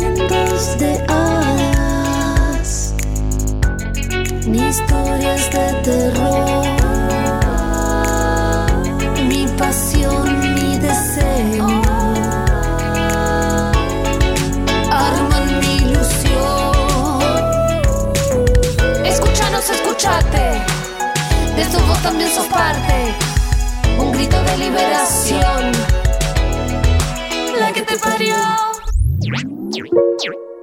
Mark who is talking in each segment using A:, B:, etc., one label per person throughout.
A: Ni cuentos de hadas, ni historias de terror pasión, mi deseo. Arman mi ilusión. Escúchanos, escúchate. De esto vos también sos parte. Un grito de liberación.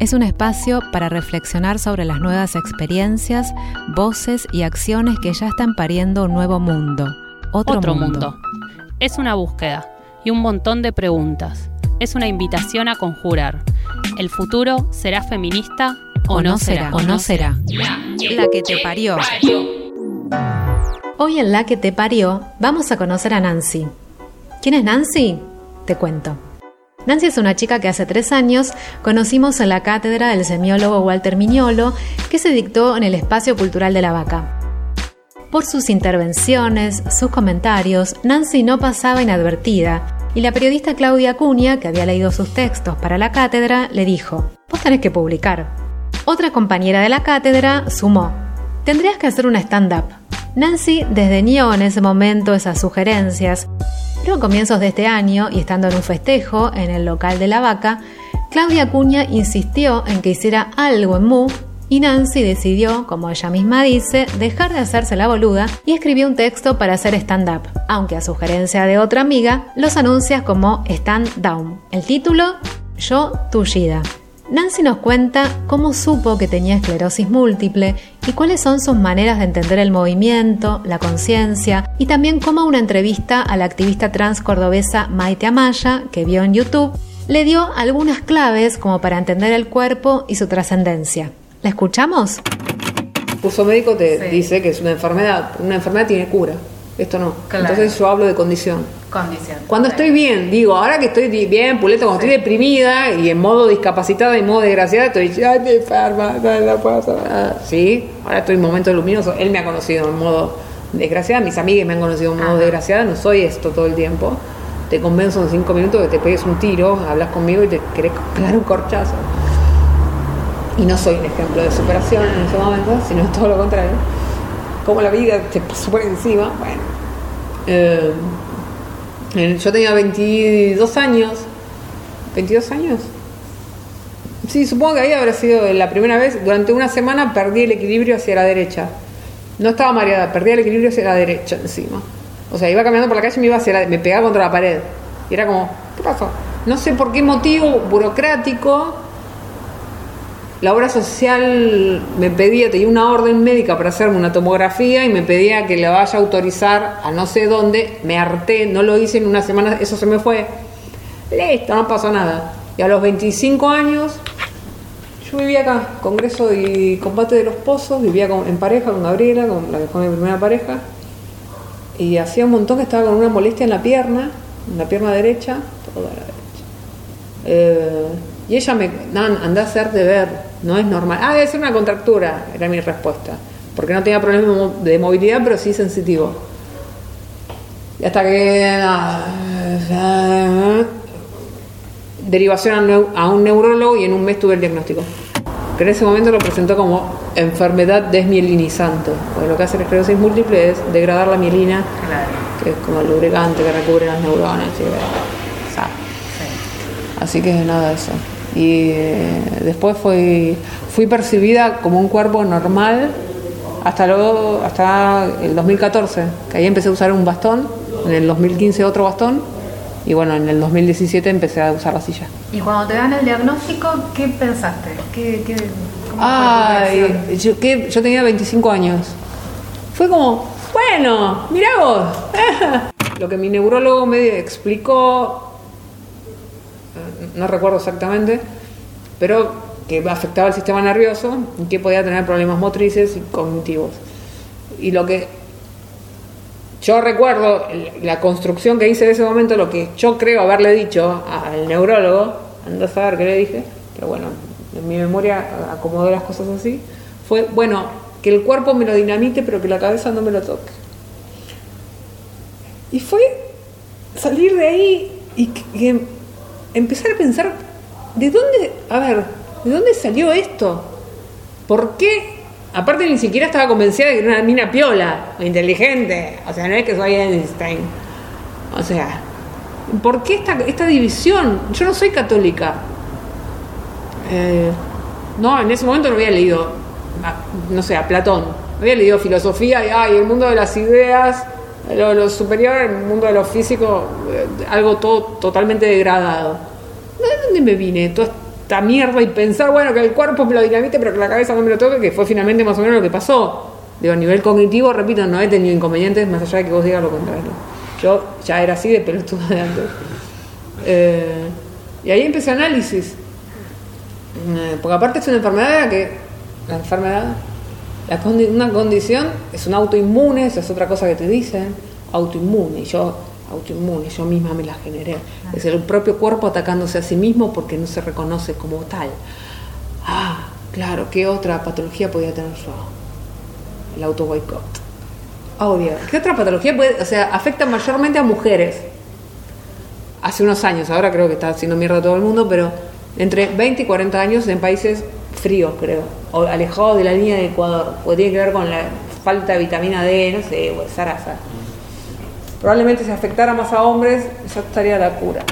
B: Es un espacio para reflexionar sobre las nuevas experiencias, voces y acciones que ya están pariendo un nuevo mundo. Otro, mundo.
C: Es una búsqueda y un montón de preguntas. Es una invitación a conjurar ¿El futuro será feminista o, no será?
B: O no será. La que te parió. Hoy en La que te parió vamos a conocer a Nancy. ¿Quién es Nancy? Te cuento. Nancy es una chica que hace tres años conocimos en la cátedra del semiólogo Walter Miñolo, que se dictó en el Espacio Cultural de la Vaca. Por sus intervenciones, sus comentarios, Nancy no pasaba inadvertida y la periodista Claudia Acuña, que había leído sus textos para la cátedra, le dijo, vos tenés que publicar. Otra compañera de la cátedra sumó, tendrías que hacer un stand-up. Nancy desdeñó en ese momento esas sugerencias, a comienzos de este año, y estando en un festejo en el local de la vaca, Claudia Acuña insistió en que hiciera algo en Mu y Nancy decidió, como ella misma dice, dejar de hacerse la boluda y escribió un texto para hacer stand-up, aunque a sugerencia de otra amiga los anuncia como stand down. El título, Yo Tullida. Nancy nos cuenta cómo supo que tenía esclerosis múltiple y cuáles son sus maneras de entender el movimiento, la conciencia y también cómo una entrevista a la activista trans cordobesa Maite Amaya, que vio en YouTube, le dio algunas claves como para entender el cuerpo y su trascendencia. ¿La escuchamos?
D: El curso médico te dice que es una enfermedad. Una enfermedad tiene cura. Esto no. Entonces yo hablo de condición.
E: Condición.
D: Cuando estoy bien, digo, ahora que estoy bien, puleta, cuando estoy deprimida y en modo discapacitada y en modo desgraciada, estoy, ay, me enferma, no la puedo Sí, ahora estoy en momento luminoso. Él me ha conocido en modo desgraciada, mis amigas me han conocido en modo desgraciada, no soy esto todo el tiempo. Te convenzo en cinco minutos que te pegues un tiro, hablas conmigo y te querés pegar un corchazo y no soy un ejemplo de superación en ese momento, sino todo lo contrario, como la vida te pasó por encima, bueno. Eh, yo tenía 22 años, 22 años. Sí, supongo que ahí habrá sido la primera vez. Durante una semana perdí el equilibrio hacia la derecha. No estaba mareada, perdí el equilibrio hacia la derecha encima. O sea, iba caminando por la calle y me iba hacia me pegaba contra la pared. Y era como, ¿qué pasó? No sé por qué motivo burocrático la obra social me pedía, tenía una orden médica para hacerme una tomografía y me pedía que la vaya a autorizar a no sé dónde. Me harté, no lo hice en una semana, eso se me fue. Listo, no pasó nada. Y a los 25 años, yo vivía acá, Congreso y Combate de los Pozos, vivía con- en pareja con Gabriela, con la que fue mi primera pareja. Y hacía un montón que estaba con una molestia en la pierna, en la pierna derecha, toda la derecha. Eh, y ella me, andá a hacerte ver, no es normal. Ah, debe ser una contractura, era mi respuesta. Porque no tenía problemas de mo- de movilidad, pero sí sensitivo. Y hasta que. ah, derivación a, un neurólogo y en un mes tuve el diagnóstico. Que en ese momento lo presentó como enfermedad desmielinizante. Porque lo que hace la esclerosis múltiple es degradar la mielina, que es como el lubricante que recubre las neuronas. y. Así que nada de eso. Y eh, después fui, fui percibida como un cuerpo normal hasta, luego, hasta el 2014, que ahí empecé a usar un bastón, en el 2015 otro bastón, y bueno, en el 2017 empecé a usar la silla.
B: Y cuando te dan el diagnóstico, ¿qué pensaste? ¿Qué, qué, cómo fue tu
D: Ay,
B: reacción?
D: yo, que, yo tenía 25 años. Fue como, bueno, mirá vos. Lo que mi neurólogo me explicó, no recuerdo exactamente, pero que afectaba el sistema nervioso y que podía tener problemas motrices y cognitivos. Y lo que yo recuerdo, la construcción que hice en ese momento, lo que yo creo haberle dicho al neurólogo, anda a saber qué le dije, pero bueno, en mi memoria acomodó las cosas así, fue, bueno, que el cuerpo me lo dinamite, pero que la cabeza no me lo toque. Y fue salir de ahí y que empezar a pensar, ¿de dónde, a ver, ¿de dónde salió esto? ¿Por qué? Aparte ni siquiera estaba convencida de que era una mina piola, inteligente, o sea, no es que soy Einstein. O sea, ¿por qué esta, esta división? Yo no soy católica. Eh, no, en ese momento no había leído, a- no sé, a Platón. Había leído filosofía y, ay, el mundo de las ideas, lo, lo superior, el mundo de lo físico, eh, algo todo totalmente degradado. ¿De dónde me vine toda esta mierda y pensar, bueno, que el cuerpo me lo dinamite, pero que la cabeza no me lo toque, que fue finalmente más o menos lo que pasó? Digo, a nivel cognitivo, repito, no he tenido inconvenientes, más allá de que vos digas lo contrario. Yo ya era así de pelotuda de antes. Eh, y ahí empecé análisis. Eh, Porque aparte es una enfermedad que. La enfermedad. La condi- una condición es un autoinmune, esa es otra cosa que te dicen. Autoinmune. Y yo, autoinmune, yo misma me la generé. Es el propio cuerpo atacándose a sí mismo porque no se reconoce como tal. Ah, claro, ¿qué otra patología podía tener yo? El auto boicot. Obvio. ¿Qué otra patología puede.? O sea, afecta mayormente a mujeres hace unos años, ahora creo que está haciendo mierda a todo el mundo, pero entre 20 y 40 años en países fríos, creo, o alejados de la línea de Ecuador, porque tiene que ver con la falta de vitamina D, no sé, o zaraza. Probablemente si afectara más a hombres, ya estaría la cura.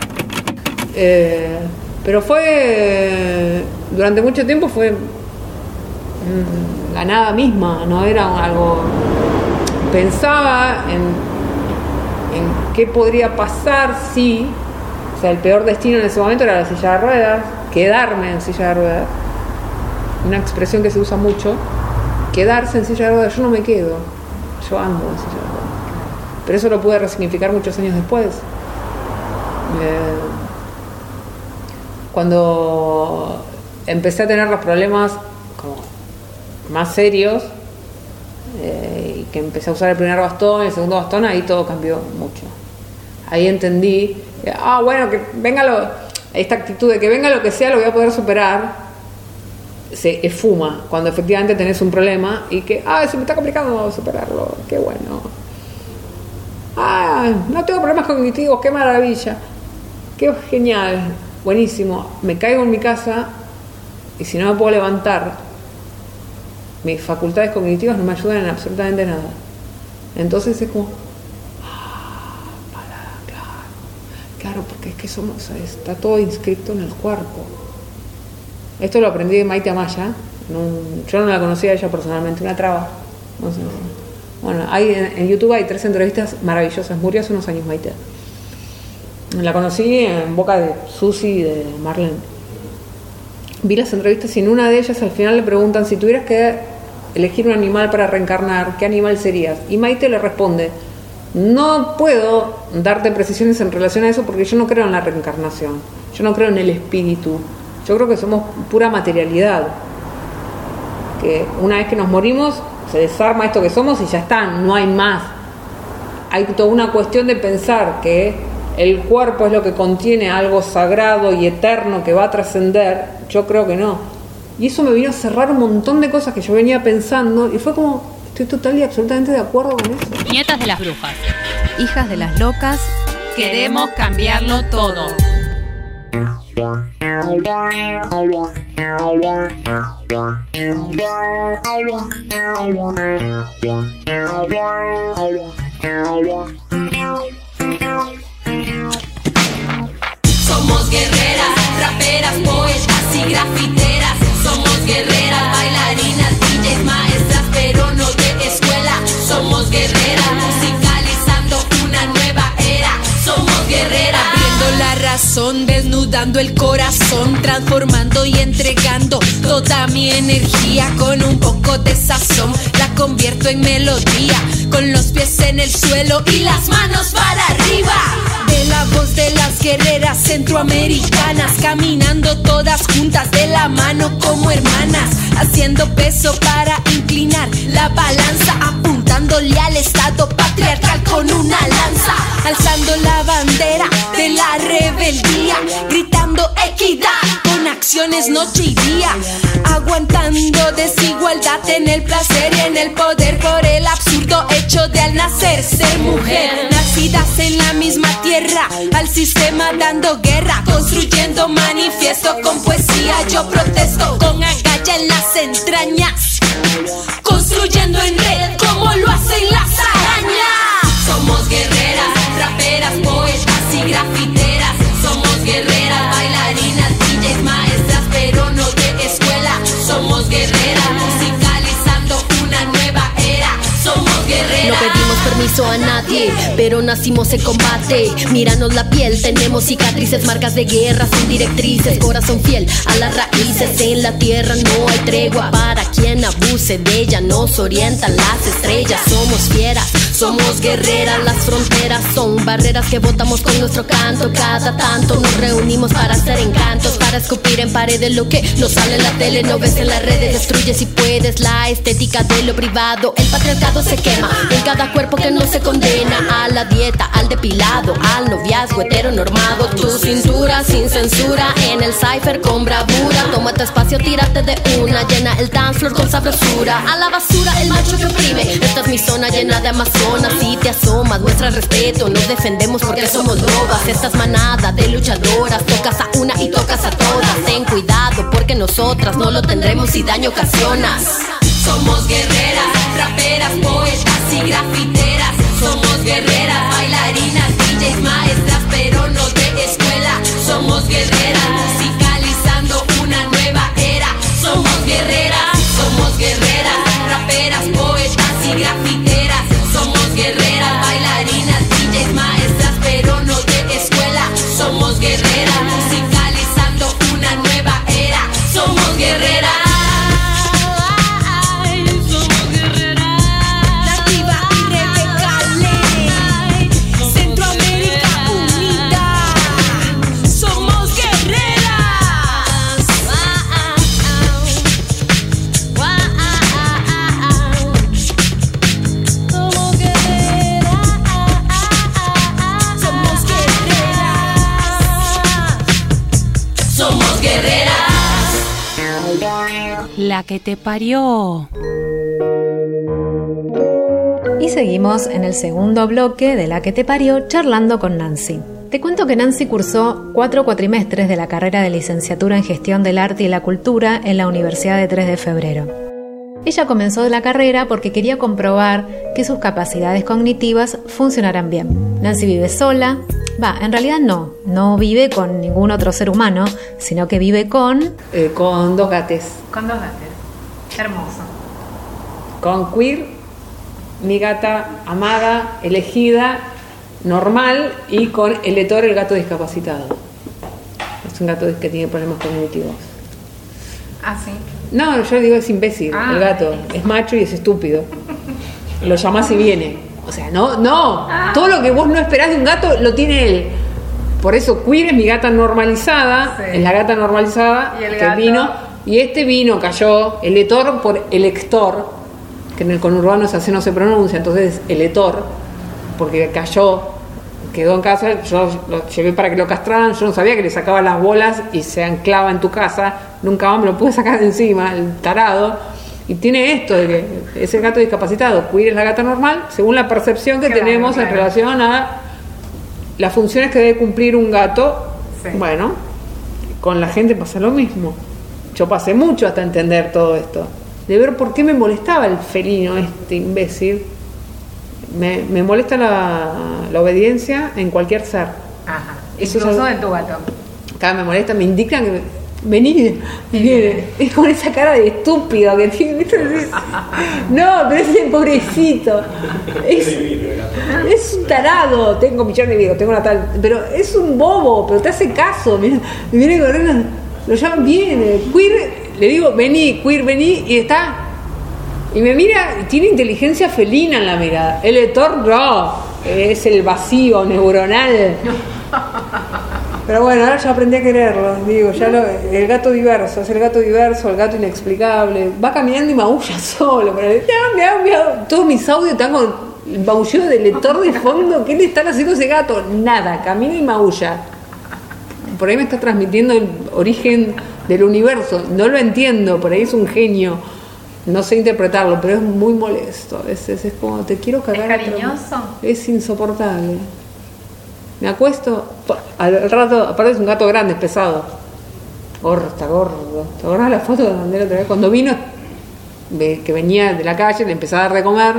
D: Eh, pero fue, durante mucho tiempo fue mm, la nada misma, no era algo... Pensaba en en qué podría pasar si, o sea, el peor destino en ese momento era la silla de ruedas, quedarme en silla de ruedas, una expresión que se usa mucho, quedarse en silla de ruedas, yo no me quedo, yo ando en silla de ruedas. Pero eso lo pude resignificar muchos años después. Eh, cuando empecé a tener los problemas como más serios, eh, y que empecé a usar el primer bastón, el segundo bastón, ahí todo cambió mucho. Ahí entendí, ah, bueno, que venga lo, esta actitud de que venga lo que sea, lo voy a poder superar, se esfuma cuando efectivamente tenés un problema y que, ah, se me está complicando superarlo, qué bueno. Ah, no tengo problemas cognitivos, qué maravilla, qué genial, buenísimo. Me caigo en mi casa y si no me puedo levantar, mis facultades cognitivas no me ayudan en absolutamente nada. Entonces es como, ah, claro, claro, porque es que somos, está todo inscrito en el cuerpo. Esto lo aprendí de Maite Amaya, yo no la conocía ella personalmente, una traba. Bueno, hay, en YouTube hay tres entrevistas maravillosas, murió hace unos años Maite. La conocí en boca de Susi y de Marlene vi las entrevistas y en una de ellas al final le preguntan si tuvieras que elegir un animal para reencarnar, ¿qué animal serías? Y Maite le responde, no puedo darte precisiones en relación a eso porque yo no creo en la reencarnación. Yo no creo en el espíritu. Yo creo que somos pura materialidad. Que una vez que nos morimos, se desarma esto que somos y ya está, no hay más. Hay toda una cuestión de pensar que el cuerpo es lo que contiene algo sagrado y eterno que va a trascender. Yo creo que no. Y eso me vino a cerrar un montón de cosas que yo venía pensando y fue como, estoy total y absolutamente de acuerdo con eso.
C: Nietas de las brujas.
B: Hijas de las locas.
C: Queremos cambiarlo todo.
A: Somos guerreras, raperas, poetas y grafiteras. Somos guerreras, bailarinas, DJs, maestras, pero no de escuela. Somos guerreras,
F: Desnudando el corazón, transformando y entregando toda mi energía con un poco de sazón. La convierto en melodía, con los pies en el suelo y las manos para arriba. De la voz de las guerreras centroamericanas, caminando todas juntas de la mano como hermanas, haciendo peso para inclinar la balanza, apuntándole al estado patriarcal con una lanza, alzando la bandera de la rebeldía, gritando equidad con acciones noche y día, aguantando desigualdad en el placer en el poder por el absurdo hecho de al nacer ser mujer, nacidas en la misma tierra, al sistema dando guerra, construyendo manifiesto con poesía, yo protesto con agalla en las entrañas, construyendo en red como lo hacen las arañas.
A: Somos guerreras, raperas, poetas y grafiteras. Somos guerreras, bailarinas, DJs, maestras, pero no de escuela. Somos guerreras,
F: a nadie, pero nacimos en combate. Míranos la piel, tenemos cicatrices, marcas de guerra sin directrices. Corazón fiel a las raíces. En la tierra no hay tregua para quien abuse de ella. Nos orientan las estrellas. Somos fieras, somos guerreras. Las fronteras son barreras que botamos con nuestro canto. Cada tanto nos reunimos para hacer encantos, para escupir en paredes lo que no sale en la tele, no ves en las redes. Destruye si puedes la estética de lo privado. El patriarcado se quema en cada cuerpo que no se condena a la dieta, al depilado, al noviazgo heteronormado. Tu cintura sin censura en el cipher con bravura. Tómate espacio, tírate de una. Llena el dance floor con sabrosura. A la basura, el macho que oprime. Esta es mi zona llena de amazonas. Si te asomas, muestra respeto. Nos defendemos porque somos lobas. Estas manadas de luchadoras. Tocas a una y tocas a todas. Ten cuidado porque nosotras no lo tendremos si daño ocasionas.
A: Somos guerreras, raperas, poetas y grafiteras. Somos guerreras, bailarinas, DJs, maestras, pero no de escuela. Somos guerreras, musicalizando una nueva era. Somos guerreras, somos guerreras,
C: que te parió.
B: Y seguimos en el segundo bloque de La que te parió charlando con Nancy. Te cuento que Nancy cursó cuatro cuatrimestres de la carrera de licenciatura en gestión del arte y la cultura en la Universidad de 3 de Febrero. Ella comenzó la carrera porque quería comprobar que sus capacidades cognitivas funcionaran bien. Nancy vive sola, va, en realidad no, no vive con ningún otro ser humano, sino que vive con...
D: Eh, con dos gates.
B: Con dos gatos. Hermoso.
D: Con Queer, mi gata amada, elegida, normal, y con el Etor, el gato discapacitado. Es un gato que tiene problemas cognitivos.
B: Ah, sí.
D: No, yo digo es imbécil,
B: Ah,
D: el gato. Es macho y es estúpido. Lo llamás y viene. O sea, no, no. Todo lo que vos no esperás de un gato lo tiene él. Por eso Queer es mi gata normalizada,
B: Sí.
D: es la gata normalizada
B: Y el
D: que
B: gato.
D: vino. Y este vino cayó, el etor por elector, que en el conurbano ese así no se pronuncia, entonces el etor, porque cayó, quedó en casa, yo lo llevé para que lo castraran, yo no sabía que le sacaba las bolas y se anclaba en tu casa, nunca más me lo pude sacar de encima, el tarado. Y tiene esto de que es el gato discapacitado, Queer es la gata normal, según la percepción que
B: Claro,
D: tenemos en relación a las funciones que debe cumplir un gato.
B: Sí.
D: Bueno, con la gente pasa lo mismo. Yo pasé mucho hasta entender todo esto. De ver por qué me molestaba el felino, este imbécil. Me, me molesta la, la obediencia en cualquier ser.
B: Ajá.
D: Eso
B: Incluso
D: es-
B: en tu gato.
D: Cada me molesta, me indican que vení, y viene. Es con esa cara de estúpido que tiene. No, pero ese pobrecito. Es, es un tarado. Tengo millones de videos, tengo una tal. Pero es un bobo, pero te hace caso. Mira, me viene corriendo, lo llaman, viene. Queer, le digo, vení, queer, vení, y está. Y me mira, tiene inteligencia felina en la mirada. El Etor no, es el vacío neuronal. Pero bueno, ahora ya aprendí a quererlo, digo, ya lo, el gato diverso, es el gato diverso, el gato inexplicable, va caminando y maulla solo, pero miau, miau, miau. todos mis audios están con el maullido del lector de fondo, ¿qué le están haciendo ese gato? Nada, camina y maulla. Por ahí me está transmitiendo el origen del universo, no lo entiendo, por ahí es un genio, no sé interpretarlo, pero es muy molesto, a veces es como, te quiero cagar. trom-
B: cariñoso?
D: Es insoportable. Me acuesto, al rato, aparte es un gato grande, es pesado. Gordo, está gordo. ¿Te acordás la foto que mandé la otra vez? Cuando vino, que venía de la calle, le empezaba a dar de comer.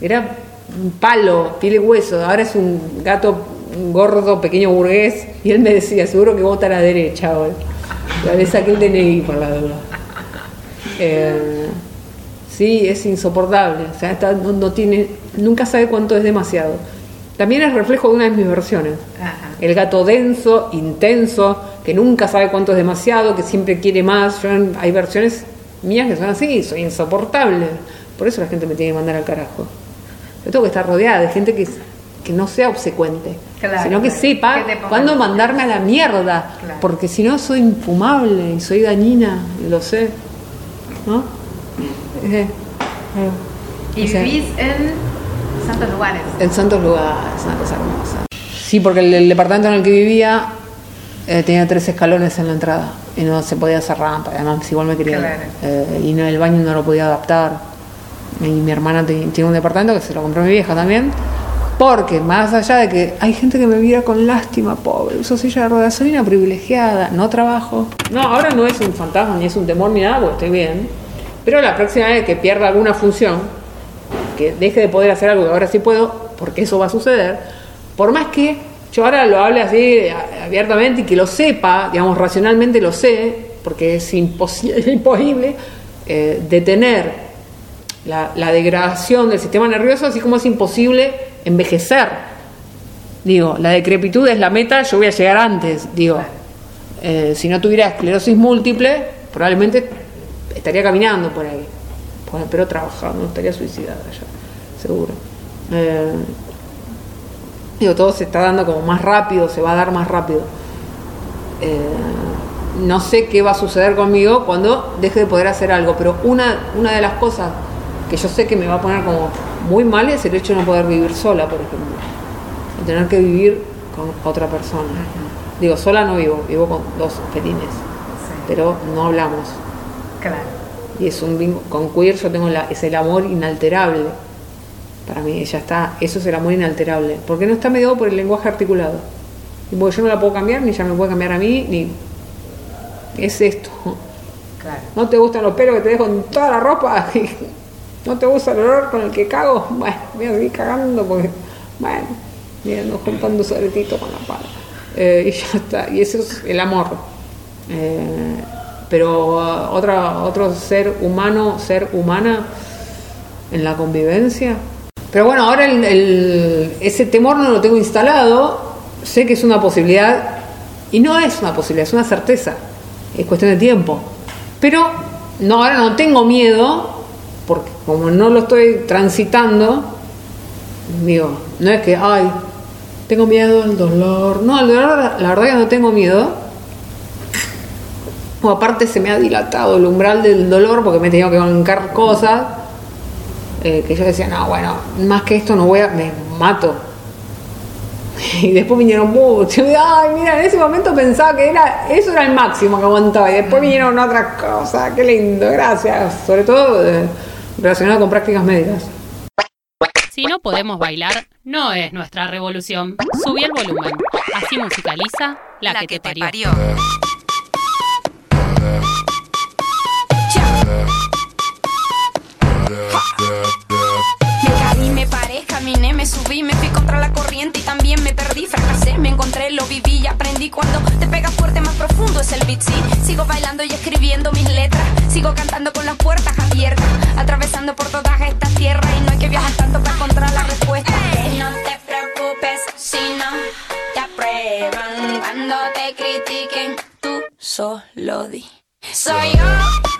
D: Era un palo, piel y hueso. Ahora es un gato gordo, pequeño burgués. Y él me decía, seguro que vota a la derecha ahora. Le saqué el DNI por la duda. Eh, sí, es insoportable. O sea, está- no, no tiene, nunca sabe cuánto es demasiado. También es reflejo de una de mis versiones.
B: Ajá.
D: El gato denso, intenso, que nunca sabe cuánto es demasiado, que siempre quiere más. Yo, hay versiones mías que son así, soy insoportable. Por eso la gente me tiene que mandar al carajo. Yo tengo que estar rodeada de gente que, que no sea obsecuente,
B: Claro,
D: sino que
B: claro.
D: sepa cuándo mandarme a la mierda.
B: Claro.
D: Porque si no, soy infumable y soy dañina, lo sé. ¿No? Eh, eh.
B: Y
D: O sea,
B: vivís en santos lugares.
D: en santos lugares, es una cosa hermosa. Sí, porque el, el departamento en el que vivía eh, tenía tres escalones en la entrada y no se podía hacer rampa, además igual me quería. Y no, el baño no lo podía adaptar. Y mi hermana tiene un departamento que se lo compró mi vieja también. Porque más allá de que hay gente que me mira con lástima, pobre, uso silla de ruedas, soy una privilegiada, no trabajo. No, ahora no es un fantasma, ni es un temor, ni nada, porque estoy bien. Pero la próxima vez que pierda alguna función, que deje de poder hacer algo que ahora sí puedo, porque eso va a suceder, por más que yo ahora lo hable así a- abiertamente y que lo sepa, digamos, racionalmente lo sé, porque es imposi- imposible eh, detener la degradación del sistema nervioso, así como es imposible envejecer. Digo, la decrepitud es la meta, yo voy a llegar antes. Digo, eh, si no tuviera esclerosis múltiple, probablemente estaría caminando por ahí. Pero trabajando, estaría suicidada ya, seguro. Eh, digo, todo se está dando como más rápido, se va a dar más rápido. Eh, no sé qué va a suceder conmigo cuando deje de poder hacer algo, pero una, una de las cosas que yo sé que me va a poner como muy mal es el hecho de no poder vivir sola, por ejemplo. De tener que vivir con otra persona. Digo, sola no vivo, vivo con dos felines,
B: Sí.
D: pero no hablamos.
B: Claro.
D: Y es un vínculo- con queer yo tengo la, es el amor inalterable. Para mí ya está, eso es el amor inalterable, porque no está mediado por el lenguaje articulado. Y porque yo no la puedo cambiar, ni ella me puede cambiar a mí, ni es esto.
B: Claro.
D: ¿No te gustan los pelos que te dejo en toda la ropa? ¿No te gusta el olor con el que cago? Bueno, voy a seguir cagando porque, bueno, mirando, juntando sobretito con la pala. Eh, y ya está, y eso es el amor. Eh, pero uh, otra, otro ser humano, ser humana en la convivencia. Pero bueno, ahora el- el- ese temor no lo tengo instalado, sé que es una posibilidad, y no es una posibilidad, es una certeza, es cuestión de tiempo. Pero no, ahora no tengo miedo, porque como no lo estoy transitando, digo, no es que, ay, Tengo miedo al dolor. No, al dolor la verdad que no tengo miedo. O aparte se me ha dilatado el umbral del dolor porque me he tenido que bancar cosas. eh, que yo decía, no, bueno, más que esto no voy a... Me mato. Y después vinieron muchos. Ay, mira, en ese momento pensaba que era eso era el máximo que aguantaba. Y después vinieron otras cosas. Qué lindo, gracias. Sobre todo eh, relacionado con prácticas médicas.
C: Si no podemos bailar, no es nuestra revolución. Subí el volumen. Así musicaliza la, que, te parió.
E: Me caí, me paré, caminé, me subí, me fui contra la corriente y también me perdí, fracasé, me encontré, lo viví y aprendí. Cuando te pega fuerte, más profundo es el beat, sí. Sigo bailando y escribiendo mis letras, sigo cantando con las puertas abiertas, por todas estas tierras y no hay que viajar tanto para encontrar la respuesta. No te preocupes si no te aprueban cuando te critiquen, tú solo di. Soy yo.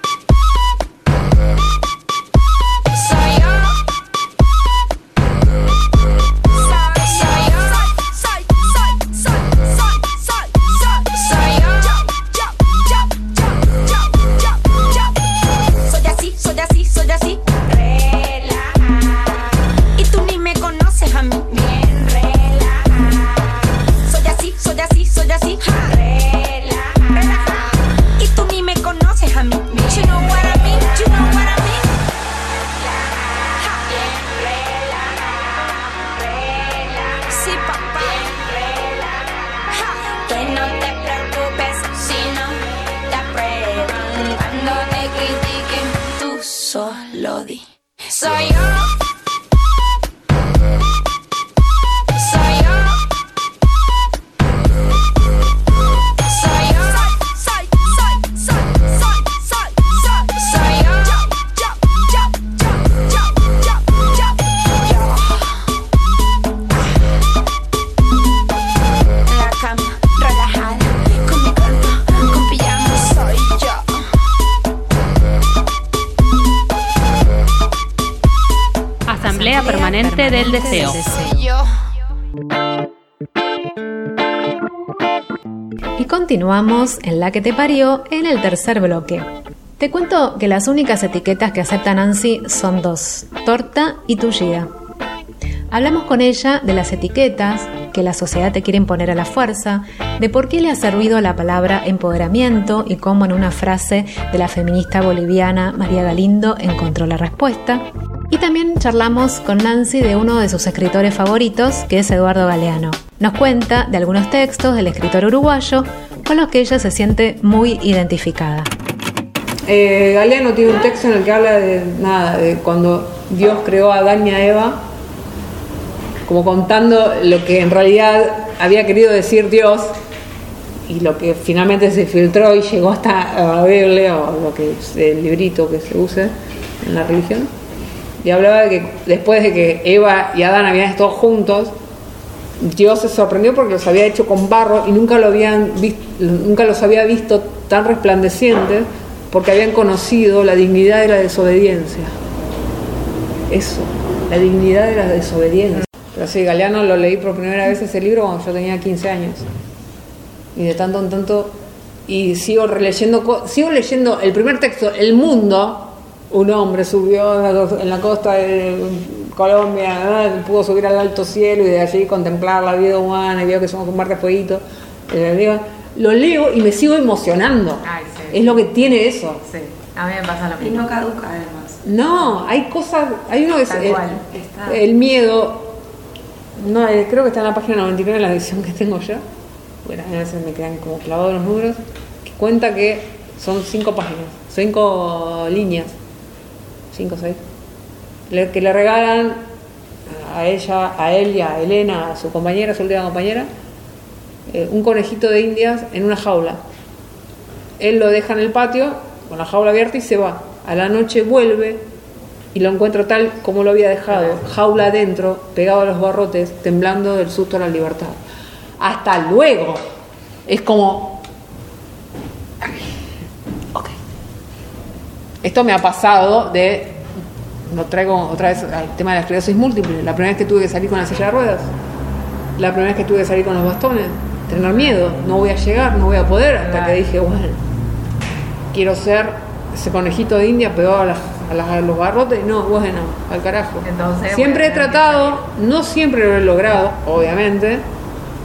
C: Del Deseo.
B: Y continuamos en la que te parió en el tercer bloque. Te cuento que las únicas etiquetas que acepta Nancy son dos, torta y tullida. Hablamos con ella de las etiquetas que la sociedad te quiere imponer a la fuerza, de por qué le ha servido la palabra empoderamiento y cómo en una frase de la feminista boliviana María Galindo encontró la respuesta. Y también charlamos con Nancy de uno de sus escritores favoritos, que es Eduardo Galeano. Nos cuenta de algunos textos del escritor uruguayo con los que ella se siente muy identificada.
D: Eh, Galeano tiene un texto en el que habla de nada, de cuando Dios creó a Adán y a Eva, como contando lo que en realidad había querido decir Dios y lo que finalmente se filtró y llegó hasta la Biblia o lo que es el librito que se use en la religión. Y hablaba de que después de que Eva y Adán habían estado juntos, Dios se sorprendió porque los había hecho con barro y nunca, lo habían vis- nunca los había visto tan resplandecientes porque habían conocido la dignidad de la desobediencia. Eso, la dignidad de la desobediencia. Pero sí, Galeano lo leí por primera vez ese libro cuando yo tenía 15 años. Y de tanto en tanto, y sigo releyendo, co- sigo leyendo el primer texto, El Mundo, un hombre subió en la- en la costa de Colombia, pudo subir al alto cielo y de allí contemplar la vida humana y vio que somos un mar de fueguito. Lo leo y me sigo emocionando.
B: Ay, sí.
D: Es lo que tiene eso.
B: Sí, a mí me pasa lo
G: Y no caduca además.
D: No, hay cosas, hay uno que es el miedo, no, eh, creo que está en la página 99 de la edición que tengo yo, bueno, a veces me quedan como clavados los números, que cuenta que son cinco páginas, cinco líneas, cinco o seis, le- que le regalan a ella, a él y a Elena, a su compañera, su última compañera, eh, un conejito de indias en una jaula. Él lo deja en el patio con la jaula abierta y se va. A la noche vuelve y lo encuentra tal como lo había dejado, jaula adentro, pegado a los barrotes, temblando del susto a la libertad. Hasta luego. Es como... Esto me ha pasado de... No traigo otra vez al tema de la esclerosis múltiple. La primera vez que tuve que salir con la silla de ruedas. La primera vez que tuve que salir con los bastones. Tener miedo. No voy a llegar, no voy a poder. Hasta que dije, bueno, quiero ser ese conejito de India pegado a, las- a las- a los barrotes. No, bueno, al carajo.
G: Entonces,
D: siempre he tratado, no siempre lo he logrado, obviamente,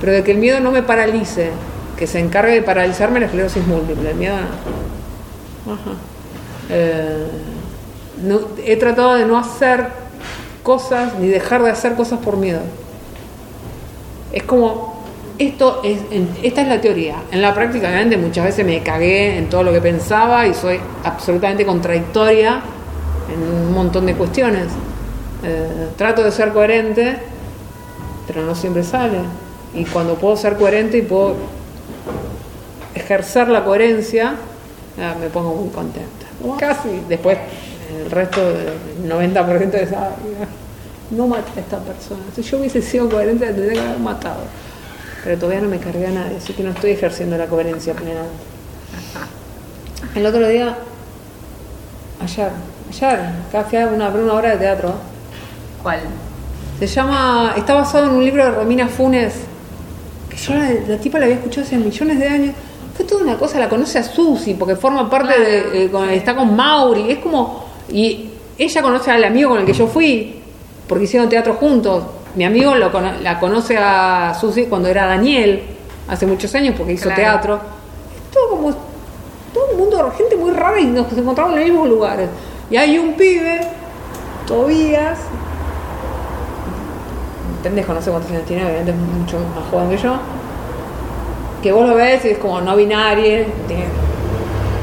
D: pero de que el miedo no me paralice, que se encargue de paralizarme la esclerosis múltiple. El miedo no. Ajá. Eh, he tratado de no hacer cosas ni dejar de hacer cosas por miedo. Es como, esto es, en- esta es la teoría. En la práctica, obviamente, muchas veces me cagué en todo lo que pensaba y soy absolutamente contradictoria en un montón de cuestiones. Eh, trato de ser coherente, pero no siempre sale. Y cuando puedo ser coherente y puedo ejercer la coherencia, ah, me pongo muy contenta. Casi después, el resto del 90% de esa no maté a esta persona. Si yo hubiese sido coherente, la tendría que haber matado. Pero todavía no me cargué a nadie, así que no estoy ejerciendo la coherencia plenamente. El otro día, ayer, ayer, acá fui a una, una obra de teatro.
G: ¿Cuál?
D: Se llama, está basado en un libro de Romina Funes, que yo la, la tipa la había escuchado hace millones de años. Fue toda una cosa, la conoce a Susi, porque forma parte de, eh, con- está con Mauri, es como, y ella conoce al amigo con el que yo fui, porque hicieron teatro juntos. Mi amigo lo la conoce a Susi cuando era Daniel, hace muchos años, porque hizo
G: Claro.
D: teatro. Es todo como, todo un mundo, gente muy rara y nos encontramos en los mismos lugares. Y hay un pibe, Tobías, pendejo, no sé cuántos años tiene, obviamente es mucho más joven que yo, que vos lo ves y es como no binario.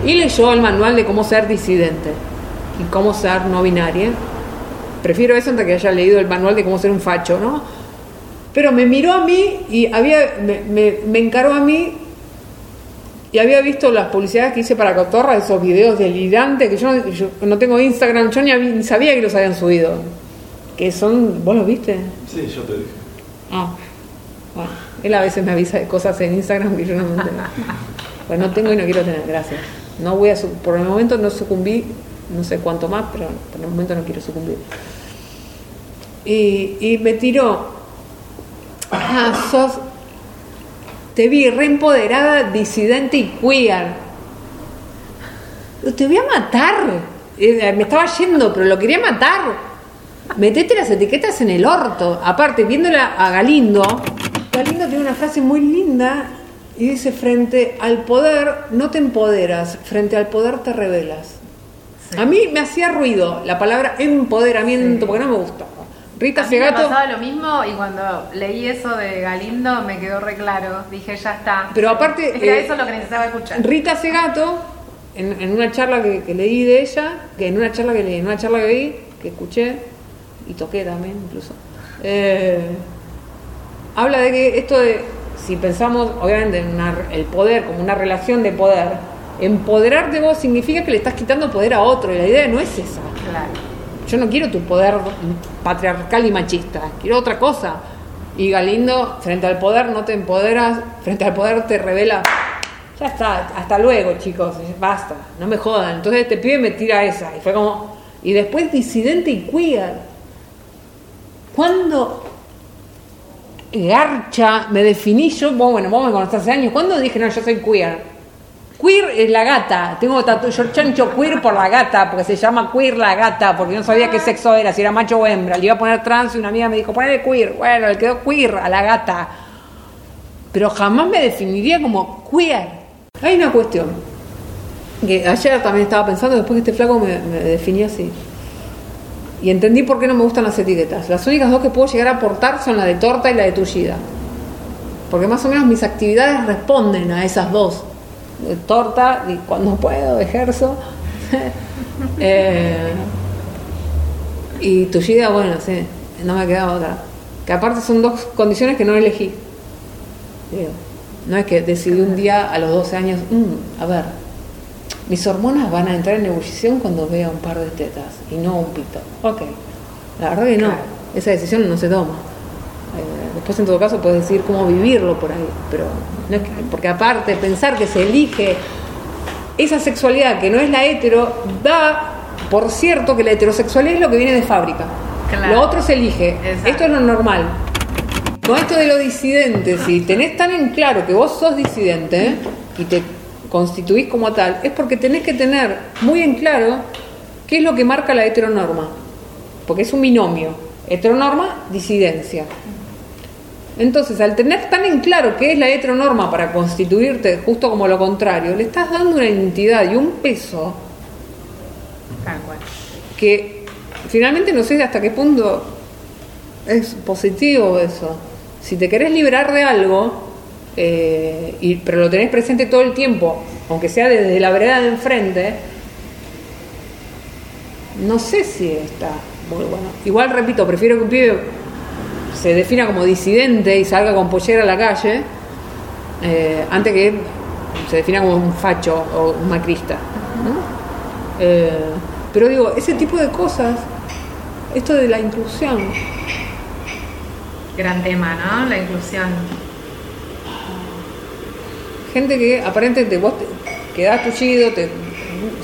D: Y leyó el manual de cómo ser disidente y cómo ser no binario. Prefiero eso antes que haya leído el manual de cómo ser un facho, ¿no? Pero me miró a mí y había, me, me- me encaró a mí y había visto las publicidades que hice para Cotorra, esos videos delirantes que yo, no- yo no tengo Instagram, yo ni, ni sabía que los habían subido. Que son, ¿vos los viste?
H: Sí, yo te dije.
D: Ah, bueno, él a veces me avisa de cosas en Instagram que yo no me entero. Pues no tengo y no quiero tener, gracias. No voy a, por el momento no sucumbí, no sé cuánto más, pero por el momento no quiero sucumbir. Y, me tiró, ah, sos, te vi reempoderada, disidente y queer. Te voy a matar. Eh, Me estaba yendo, pero lo quería matar. Metete las etiquetas en el orto. Aparte, viéndola a Galindo, Galindo tiene una frase muy linda y dice, frente al poder no te empoderas, frente al poder te rebelas. A mí me hacía ruido la palabra empoderamiento, porque no me gustaba. Rita
G: mí me
D: Segato,
G: pasaba lo mismo y cuando leí eso de Galindo me quedó re claro. Dije, ya está.
D: Pero aparte,
G: Es que
D: eh,
G: eso es lo que necesitaba escuchar.
D: Rita Segato, en, en una charla que, que leí de ella, que en una charla que leí, en una charla que vi, que escuché y toqué también incluso, eh, habla de que esto de, si pensamos obviamente en una- el poder como una relación de poder, empoderar de vos significa que le estás quitando poder a otro y la idea no es esa.
G: Claro.
D: Yo no quiero tu poder patriarcal y machista, quiero otra cosa. Y Galindo, frente al poder no te empoderas, frente al poder te revela. Ya está, hasta luego, chicos, basta, no me jodan. Entonces este pibe me tira esa. Y fue como. Y después disidente y queer. ¿Cuándo garcha me definí yo? Vos, bueno, vos me conocés hace años. ¿Cuándo dije, no, yo soy queer? Queer es la gata. Tengo tatu yo chancho queer por la gata, porque se llama queer la gata, porque no sabía qué sexo era, si era macho o hembra. Le iba a poner trans y una amiga me dijo, ponele queer. Bueno, le quedó queer a la gata. Pero jamás me definiría como queer. Hay una cuestión que ayer también estaba pensando, después que este flaco me, me definía así. Y entendí por qué no me gustan las etiquetas. Las únicas dos que puedo llegar a aportar son la de torta y la de tullida. porque más o menos mis actividades responden a esas dos. Torta y cuando puedo ejerzo. Eh, y tullida, bueno, sí, no me queda otra. Que aparte son dos condiciones que no elegí. No es que decidí un día a los 12 años, "Mm, a ver, mis hormonas van a entrar en ebullición cuando vea un par de tetas y no un pito. Ok, la verdad que no, esa decisión no se toma. Eh, después en todo caso puedes decir cómo vivirlo por ahí, pero no es que- porque aparte pensar que se elige esa sexualidad que no es la hetero, da por cierto que la heterosexualidad es lo que viene de fábrica.
G: Claro.
D: Lo otro se elige.
G: Exacto.
D: Esto es lo normal. Con esto de lo disidente, si tenés tan en claro que vos sos disidente ¿eh? y te constituís como tal, es porque tenés que tener muy en claro qué es lo que marca la heteronorma. Porque es un binomio. Heteronorma, disidencia. Entonces, al tener tan en claro qué es la heteronorma para constituirte justo como lo contrario, le estás dando una identidad y un peso que finalmente no sé hasta qué punto es positivo eso. Si te querés liberar de algo, eh, pero lo tenés presente todo el tiempo, aunque sea desde la vereda de enfrente, no sé si está muy bueno. Igual repito, prefiero que un pibe se defina como disidente y salga con pollera a la calle, eh, antes que se defina como un facho o un macrista. Eh, pero digo, ese tipo de cosas, esto de la inclusión,
G: Gran tema, ¿no? La inclusión.
D: Gente que aparentemente vos te, quedás tullido, te,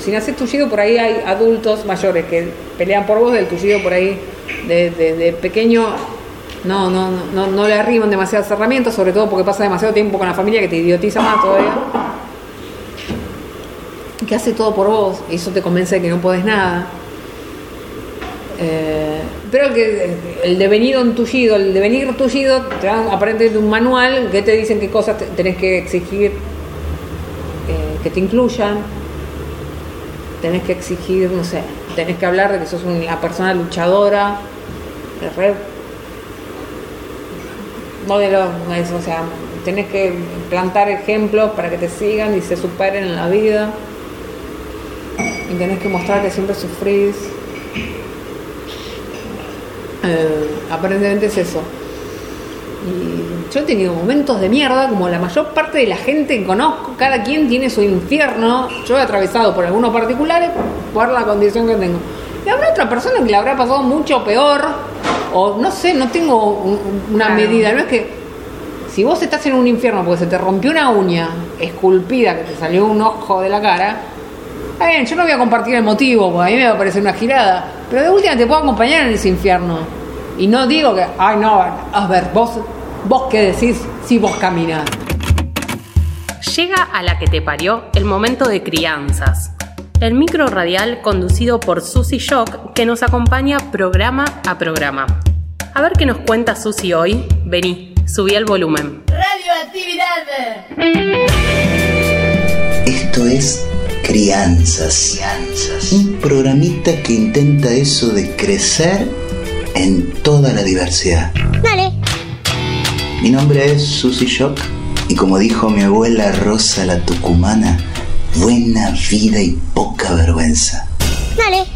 D: si nacés tullido por ahí hay adultos mayores que pelean por vos del tullido por ahí de, pequeño. No, no, no, no, le arriman demasiadas herramientas, sobre todo porque pasa demasiado tiempo con la familia que te idiotiza más todavía. Que hace todo por vos y eso te convence de que no podés nada. Eh, pero el, que, el devenir tullido, el devenir tullido, te dan aparentemente un manual que te dicen qué cosas te- tenés que exigir eh, que te incluyan, tenés que exigir, no sé, tenés que hablar de que sos una persona luchadora, re- modelo, o sea, tenés que plantar ejemplos para que te sigan y se superen en la vida, y tenés que mostrar que siempre sufrís. Eh, aparentemente es eso. Y yo he tenido momentos de mierda, como la mayor parte de la gente que conozco, cada quien tiene su infierno. Yo he atravesado por algunos particulares por la condición que tengo. Y habrá otra persona que le habrá pasado mucho peor, o no sé, no tengo un- una
G: Claro.
D: medida. No es que si vos estás en un infierno porque se te rompió una uña esculpida, que te salió un ojo de la cara, Está bien, yo no voy a compartir el motivo, porque a mí me va a parecer una girada. Pero de última te puedo acompañar en ese infierno. Y no digo que, ay no, a ver, vos, vos qué decís si vos caminás.
C: Llega a la que te parió el momento de crianzas. El micro radial conducido por Susy Shock que nos acompaña programa a programa. A ver qué nos cuenta Susy hoy. Vení, subí el volumen.
H: Esto es Crianzas. Un programita que intenta eso de crecer en toda la diversidad.
I: Dale.
H: Mi nombre es Susy Shock y como dijo mi abuela Rosa la Tucumana, buena vida y poca vergüenza.
I: Dale.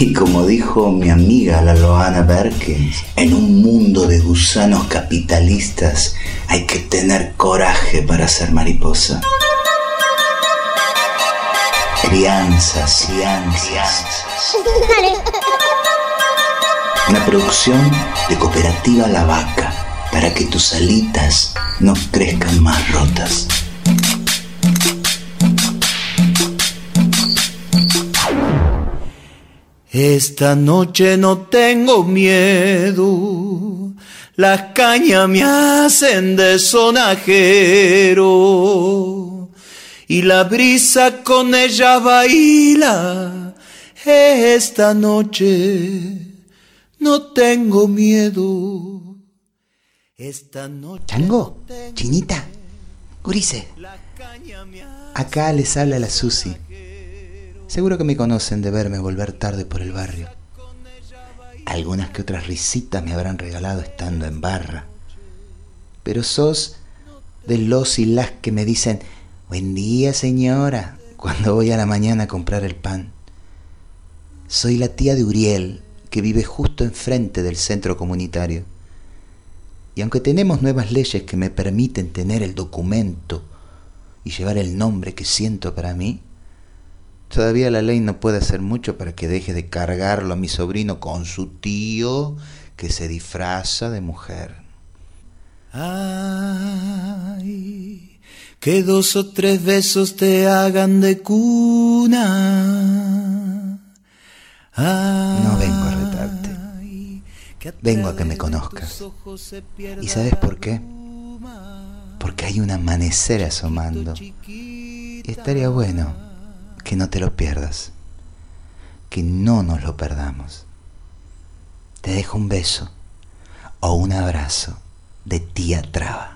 H: Y como dijo mi amiga la Loana Perkins, en un mundo de gusanos capitalistas hay que tener coraje para ser mariposa. Crianzas, crianzas. Una producción de Cooperativa La Vaca para que tus alitas no crezcan más rotas.
J: Esta noche no tengo miedo, las cañas me hacen de sonajero y la brisa con ella baila. Esta noche no tengo miedo. Esta noche.
K: ¿Chango? ¿Chinita? Gurice. Acá les habla la Susi. Seguro que me conocen de verme volver tarde por el barrio. Algunas que otras risitas me habrán regalado estando en barra. Pero sos de los y las que me dicen, buen día señora, cuando voy a la mañana a comprar el pan. Soy la tía de Uriel, que vive justo enfrente del centro comunitario. Y aunque tenemos nuevas leyes que me permiten tener el documento y llevar el nombre que siento para mí, todavía la ley no puede hacer mucho para que deje de cargarlo a mi sobrino con su tío que se disfraza de mujer.
J: Ay, que dos o tres besos te hagan de cuna.
K: No vengo a retarte. Vengo a que me conozcas. ¿Y sabes por qué? Porque hay un amanecer asomando. Y estaría bueno que no te lo pierdas. Que no nos lo perdamos. Te dejo un beso o un abrazo de tía Traba.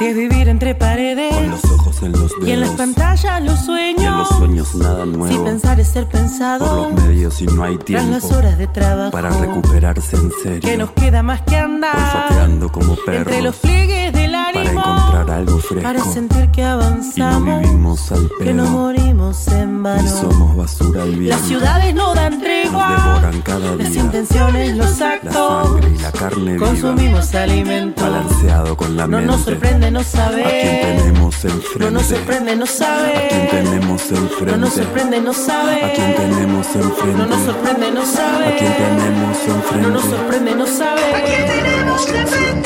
L: Si es vivir entre paredes.
M: Con los ojos en los dedos.
L: Y en las pantallas los sueños.
M: Y en los sueños nada nuevo.
L: Si pensar es ser pensado.
M: Por los medios y no hay tiempo.
L: Tras las horas de trabajo.
M: Para recuperarse en serio.
L: Que nos queda más que andar.
M: Olfateando como perros.
L: Entre los pliegues del ánimo.
M: Para encontrar algo fresco.
L: Para sentir que avanzamos.
M: Y no vivimos al pedo.
L: Que no morimos en vano.
M: Y somos basura al viento.
L: Las ciudades no dan tregua.
M: Nos devoran cada día.
L: Las intenciones, los actos.
M: La sangre y la carne
L: Consumimos
M: viva.
L: alimento.
M: Balanceado con la
L: no
M: mente.
L: No nos sorprende no saber.
M: A quien tenemos enfrente.
L: No nos sorprende no saber.
M: A quien tenemos enfrente.
L: No nos sorprende no saber.
M: A quien tenemos enfrente.
L: No nos sorprende no saber.
M: A quien tenemos enfrente.
L: No nos sorprende no saber.
K: A quien tenemos enfrente.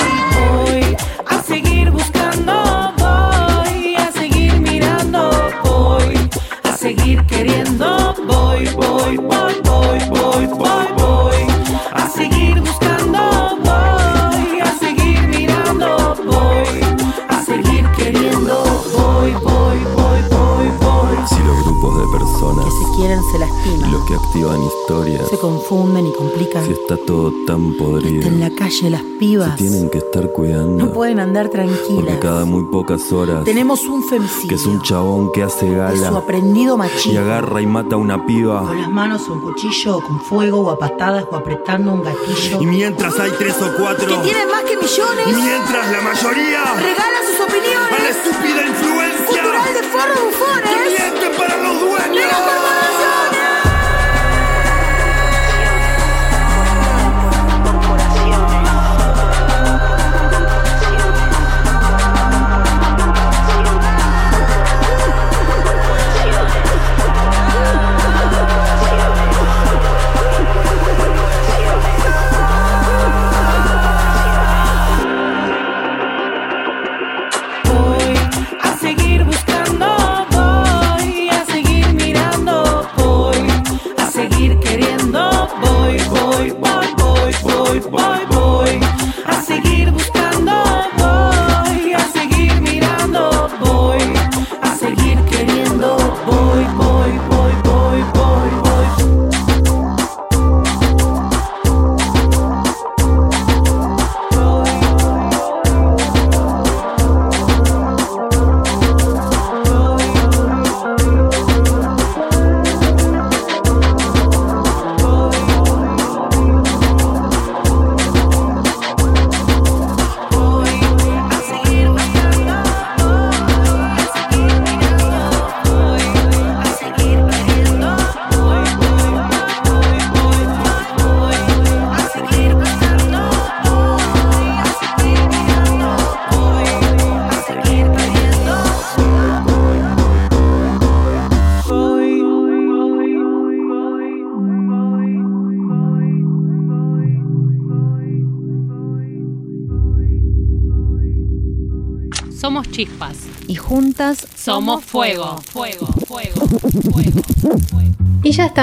L: Seguir queriendo, voy, voy, voy, voy, voy, voy, voy se se
M: y los que activan historias,
L: Se confunden y complican.
M: si está todo tan podrido,
L: En la calle las
M: se
L: pibas
M: tienen que estar cuidando.
L: no pueden andar
M: porque
L: tranquilas.
M: cada muy pocas horas,
L: Tenemos un femicidio.
M: que es un chabón que hace
L: de su
M: gala
L: aprendido
M: y
L: machismo.
M: agarra y mata a una piba.
L: Con las manos o un cuchillo, o con fuego, o a patadas, o apretando un gatillo.
J: Y mientras hay tres o cuatro,
L: Que tienen más que millones.
J: mientras la mayoría
L: Regala sus
J: a la
L: opiniones.
J: estúpida Que
L: bufones.
J: miente para los dueños.
L: De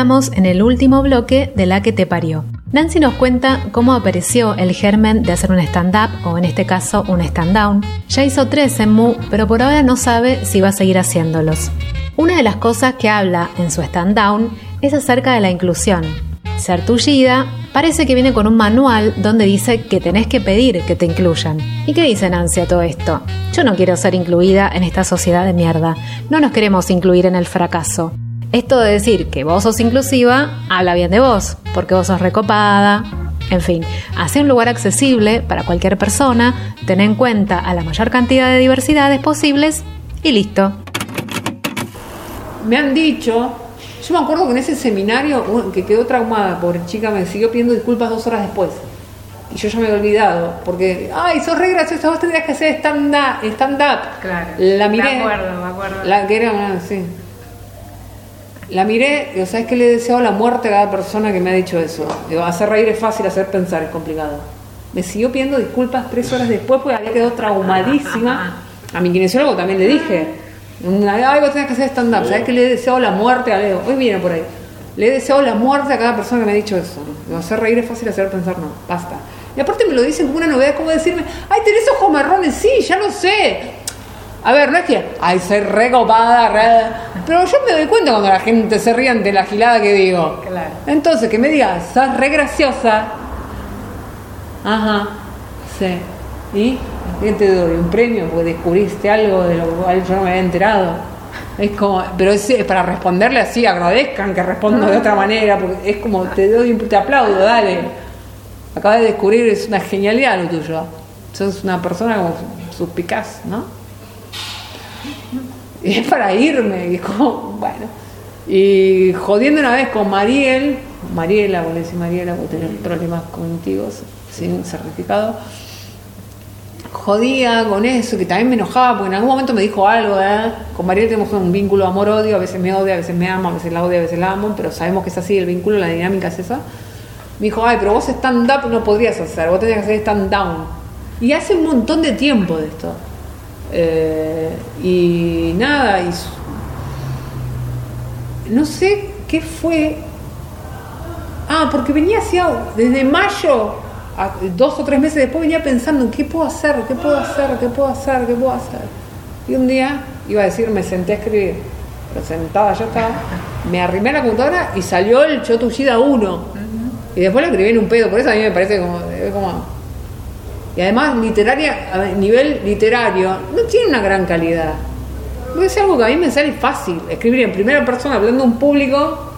B: estamos en el último bloque de La que te parió. Nancy nos cuenta cómo apareció el germen de hacer un stand-up o en este caso un stand-down. Ya hizo tres en Mu, pero por ahora no sabe si va a seguir haciéndolos. Una de las cosas que habla en su stand-down es acerca de la inclusión. Ser tullida Parece que viene con un manual donde dice que tenés que pedir que te incluyan. ¿Y qué dice Nancy a todo esto? Yo no quiero ser incluida en esta sociedad de mierda. No nos queremos incluir en el fracaso. Esto de decir que vos sos inclusiva, habla bien de vos, porque vos sos recopada. En fin, hace un lugar accesible para cualquier persona, ten en cuenta a la mayor cantidad de diversidades posibles y listo.
D: Me han dicho, yo me acuerdo que en ese seminario, que quedó traumada, pobre chica, me siguió pidiendo disculpas dos horas después. Y yo ya me había olvidado, porque, ay, sos re graciosa, vos tendrías que hacer stand-up. Stand up.
G: Claro.
D: La miré.
G: Me acuerdo, me acuerdo.
D: La que era sí. La miré, y ¿sabes qué le he deseado la muerte a cada persona que me ha dicho eso? Digo, hacer reír es fácil, hacer pensar es complicado. Me siguió pidiendo disculpas tres horas después porque había quedado traumadísima. A mi kinesiólogo también le dije, ay, vos tenés que hacer stand-up, ¿sabes qué le he deseado la muerte a Leo? Hoy viene por ahí. Le he deseado la muerte a cada persona que me ha dicho eso. Digo, hacer reír es fácil, hacer pensar no, basta. Y aparte me lo dicen como una novedad, como decirme, ay, tenés ojos marrones, sí, ya lo sé. A ver, no es que, ay, soy re copada, re... Pero yo me doy cuenta cuando la gente se ríe ante la gilada que digo.
G: Claro.
D: Entonces, que me digas, sos re graciosa. Ajá, sí. ¿Y? ¿Qué te doy? ¿Un premio? Porque descubriste algo de lo cual yo no me había enterado. Es como, pero es, es para responderle así, agradezcan que respondo de otra manera, porque es como, te doy, un- te aplaudo, dale. Acabas de descubrir, es una genialidad lo tuyo. Sos una persona como suspicaz, ¿no? Y es para irme, y como, bueno. Y jodiendo una vez con Mariel, Mariela, voy a decir Mariela, porque tener problemas cognitivos sin certificado. Jodía con eso, que también me enojaba, porque en algún momento me dijo algo, ¿eh? Con Mariel tenemos un vínculo amor-odio, a veces me odia, a veces me ama, a veces la odia, a veces la amo, pero sabemos que es así el vínculo, la dinámica es esa. Me dijo, ay, pero vos stand-up no podrías hacer, vos tenías que hacer stand-down. Y hace un montón de tiempo de esto. Eh, y nada, y no sé qué fue. Ah, porque venía hacia desde mayo, a- dos o tres meses después, venía pensando en qué puedo hacer, qué puedo hacer, qué puedo hacer, qué puedo hacer. Y un día iba a decir, me senté a escribir, pero sentada ya estaba, me arrimé a la computadora y salió el Chotushida 1. Y después lo escribí en un pedo, por eso a mí me parece como y además, literaria, a nivel literario, no tiene una gran calidad. Es algo que a mí me sale fácil. Escribir en primera persona, hablando a un público,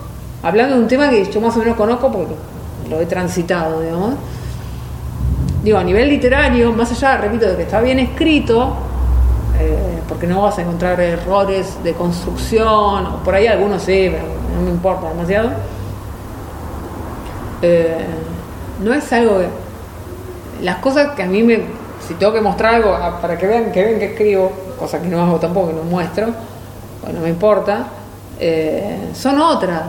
D: hablando de un tema que yo más o menos conozco porque lo he transitado, digamos. Digo, a nivel literario, más allá, repito, de que está bien escrito, eh, porque no vas a encontrar errores de construcción, o por ahí algunos sí, pero no me importa demasiado. Eh, no es algo que las cosas que a mí me si tengo que mostrar algo ah, para que vean que ven que escribo cosa que no hago tampoco que no muestro pues no me importa eh, son otras.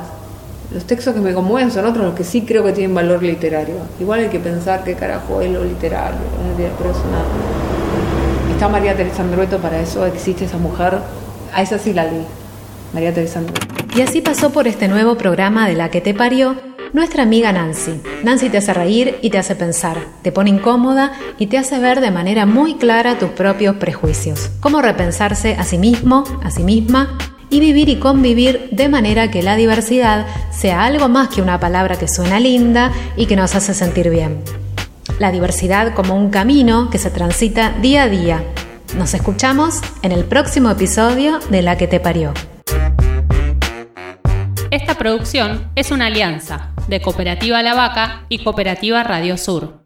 D: Los textos que me conmueven son otros los que sí creo que tienen valor literario. Igual hay que pensar qué carajo es lo literario pero es una- está María Teresa Andrueto para eso existe esa mujer. A esa sí la leí María Teresa Andrueto.
B: Y así pasó por este nuevo programa de La que te parió nuestra amiga Nancy. Nancy te hace reír y te hace pensar, te pone incómoda y te hace ver de manera muy clara tus propios prejuicios. Cómo repensarse a sí mismo, a sí misma y vivir y convivir de manera que la diversidad sea algo más que una palabra que suena linda y que nos hace sentir bien. La diversidad como un camino que se transita día a día. Nos escuchamos en el próximo episodio de La que te parió.
C: Esta producción es una alianza de Cooperativa La Vaca y Cooperativa Radio Sur.